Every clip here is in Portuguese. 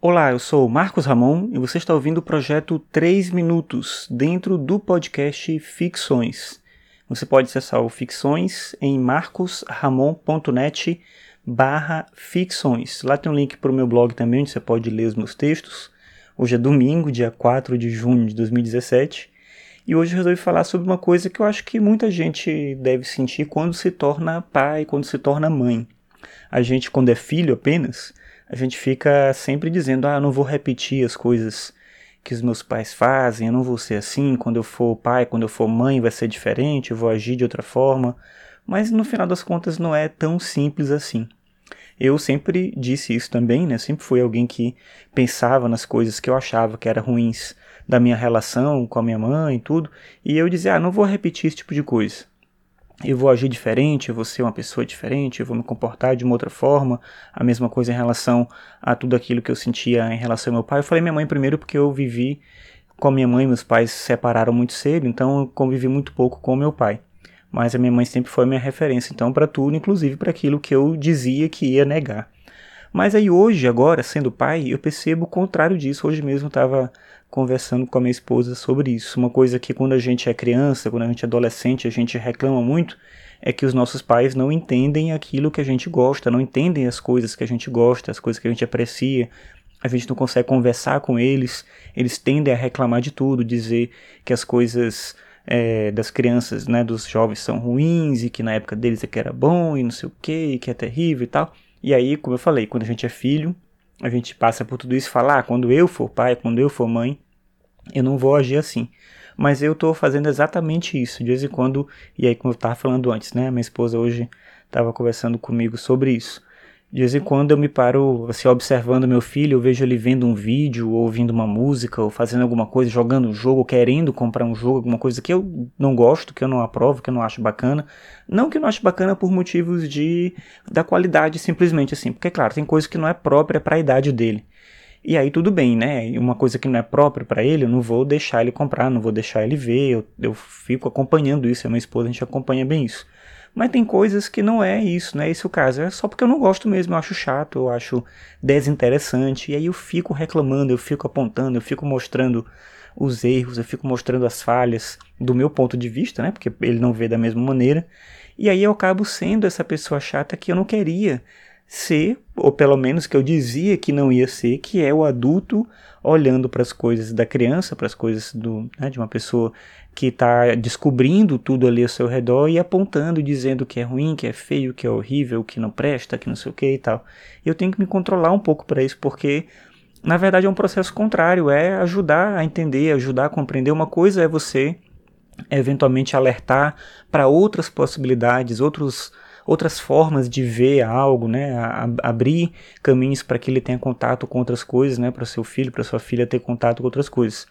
Olá, eu sou Marcos Ramon e você está ouvindo o projeto 3 Minutos dentro do podcast Ficções. Você pode acessar o Ficções em marcosramon.net barra ficções. Lá tem um link para o meu blog também, onde você pode ler os meus textos. Hoje é domingo, dia 4 de junho de 2017, e hoje eu resolvi falar sobre uma coisa que eu acho que muita gente deve sentir quando se torna pai, quando se torna mãe. A gente, quando é filho apenas, a gente fica sempre dizendo: ah, eu não vou repetir as coisas que os meus pais fazem, eu não vou ser assim, quando eu for pai, quando eu for mãe vai ser diferente, eu vou agir de outra forma. Mas no final das contas não é tão simples assim. Eu sempre disse isso também, né? Sempre fui alguém que pensava nas coisas que eu achava que eram ruins da minha relação com a minha mãe e tudo, e eu dizia: "Ah, não vou repetir esse tipo de coisa" eu vou agir diferente, eu vou ser uma pessoa diferente, eu vou me comportar de uma outra forma. A mesma coisa em relação a tudo aquilo que eu sentia em relação ao meu pai. Eu falei minha mãe primeiro porque eu vivi com a minha mãe, meus pais se separaram muito cedo, então eu convivi muito pouco com meu pai. Mas a minha mãe sempre foi minha referência, então para tudo, inclusive para aquilo que eu dizia que ia negar. Mas aí hoje, agora, sendo pai, eu percebo o contrário disso. Hoje mesmo estava conversando com a minha esposa sobre isso. Uma coisa que quando a gente é criança, quando a gente é adolescente, a gente reclama muito é que os nossos pais não entendem aquilo que a gente gosta, não entendem as coisas que a gente gosta, as coisas que a gente aprecia. A gente não consegue conversar com eles, eles tendem a reclamar de tudo, dizer que as coisas é, das crianças, né, dos jovens são ruins e que na época deles é que era bom e não sei o que, que é terrível e tal. E aí, como eu falei, quando a gente é filho, a gente passa por tudo isso e fala, ah, quando eu for pai, quando eu for mãe, eu não vou agir assim. Mas eu estou fazendo exatamente isso, de vez em quando, e aí como eu estava falando antes, né, minha esposa hoje estava conversando comigo sobre isso. De vez em quando eu me paro assim, observando meu filho, eu vejo ele vendo um vídeo, ou ouvindo uma música, ou fazendo alguma coisa, jogando um jogo, querendo comprar um jogo, alguma coisa que eu não gosto, que eu não aprovo, que eu não acho bacana. Não que eu não acho bacana por motivos de da qualidade, simplesmente assim. Porque, claro, tem coisa que não é própria para a idade dele. E aí tudo bem, né? Uma coisa que não é própria para ele, eu não vou deixar ele comprar, não vou deixar ele ver, eu, eu fico acompanhando isso, a minha esposa, a gente acompanha bem isso. Mas tem coisas que não é isso, não é esse o caso. É só porque eu não gosto mesmo, eu acho chato, eu acho desinteressante. E aí eu fico reclamando, eu fico apontando, eu fico mostrando os erros, eu fico mostrando as falhas do meu ponto de vista, né? Porque ele não vê da mesma maneira. E aí eu acabo sendo essa pessoa chata que eu não queria ser, ou pelo menos que eu dizia que não ia ser, que é o adulto olhando para as coisas da criança, para as coisas do, né, de uma pessoa que está descobrindo tudo ali ao seu redor e apontando, dizendo que é ruim, que é feio, que é horrível, que não presta, que não sei o que e tal. Eu tenho que me controlar um pouco para isso, porque na verdade é um processo contrário, é ajudar a entender, ajudar a compreender. Uma coisa é você eventualmente alertar para outras possibilidades, outros outras formas de ver algo, né? A, a, abrir caminhos para que ele tenha contato com outras coisas, né? Para seu filho, para sua filha ter contato com outras coisas.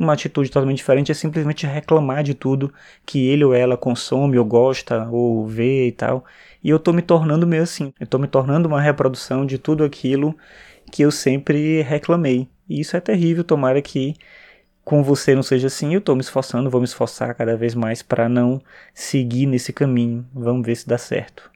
Uma atitude totalmente diferente é simplesmente reclamar de tudo que ele ou ela consome, ou gosta, ou vê e tal. E eu estou me tornando meio assim. Eu estou me tornando uma reprodução de tudo aquilo que eu sempre reclamei. E isso é terrível. Tomara que com você não seja assim. Eu estou me esforçando, vou me esforçar cada vez mais para não seguir nesse caminho. Vamos ver se dá certo.